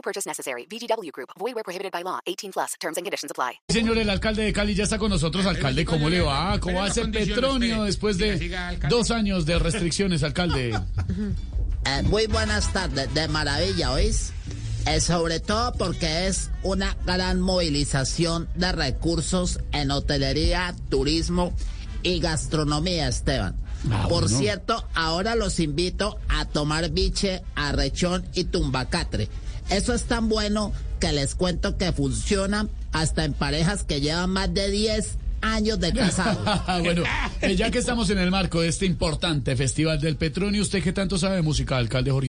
No purchase necessary. VGW Group. Void where prohibited by law. 18 plus. Terms and conditions apply. Señor, el alcalde de Cali ya está con nosotros. Alcalde, ¿cómo le va? ¿Cómo ese Petronio después de dos años de restricciones, alcalde? Eh, muy buenas tardes, de maravilla, ¿oís? Eh, sobre todo porque es una gran movilización de recursos en hotelería, turismo y gastronomía, Esteban. Ah, Por bueno. cierto, ahora los invito a tomar biche, arrechón y tumbacatre. Eso es tan bueno que les cuento que funciona hasta en parejas que llevan más de 10 años de casados. bueno, eh, ya que estamos en el marco de este importante Festival del Petronio, ¿usted qué tanto sabe de música, alcalde Jorge?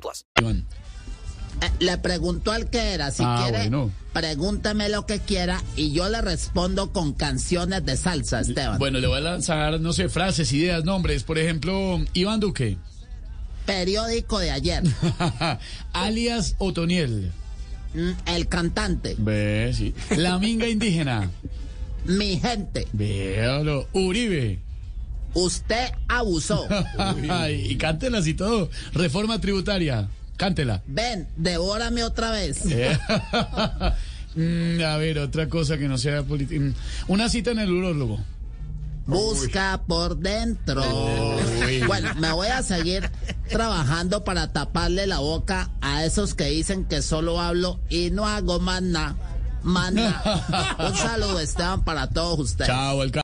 plus. Iván. Eh, Le preguntó al que era, si Ah, quiere, bueno. pregúntame lo que quiera y yo le respondo con canciones de salsa, Esteban. Bueno, le voy a lanzar, no sé, frases, ideas, nombres. Por ejemplo, Iván Duque, Periódico de ayer, alias Otoniel. Mm, el cantante, Ve, sí. La minga indígena. mi gente, Véalo. Uribe. Usted abusó. Ay, y cántelas y todo. Reforma tributaria. Cántela. Ven, devórame otra vez. Eh. Mm, a ver, otra cosa que no sea política. Una cita en el urólogo. Busca por dentro. Bueno, me voy a seguir trabajando para taparle la boca a esos que dicen que solo hablo y no hago más nada. Más nada. Un saludo, Esteban, para todos ustedes. Chao, alcalde.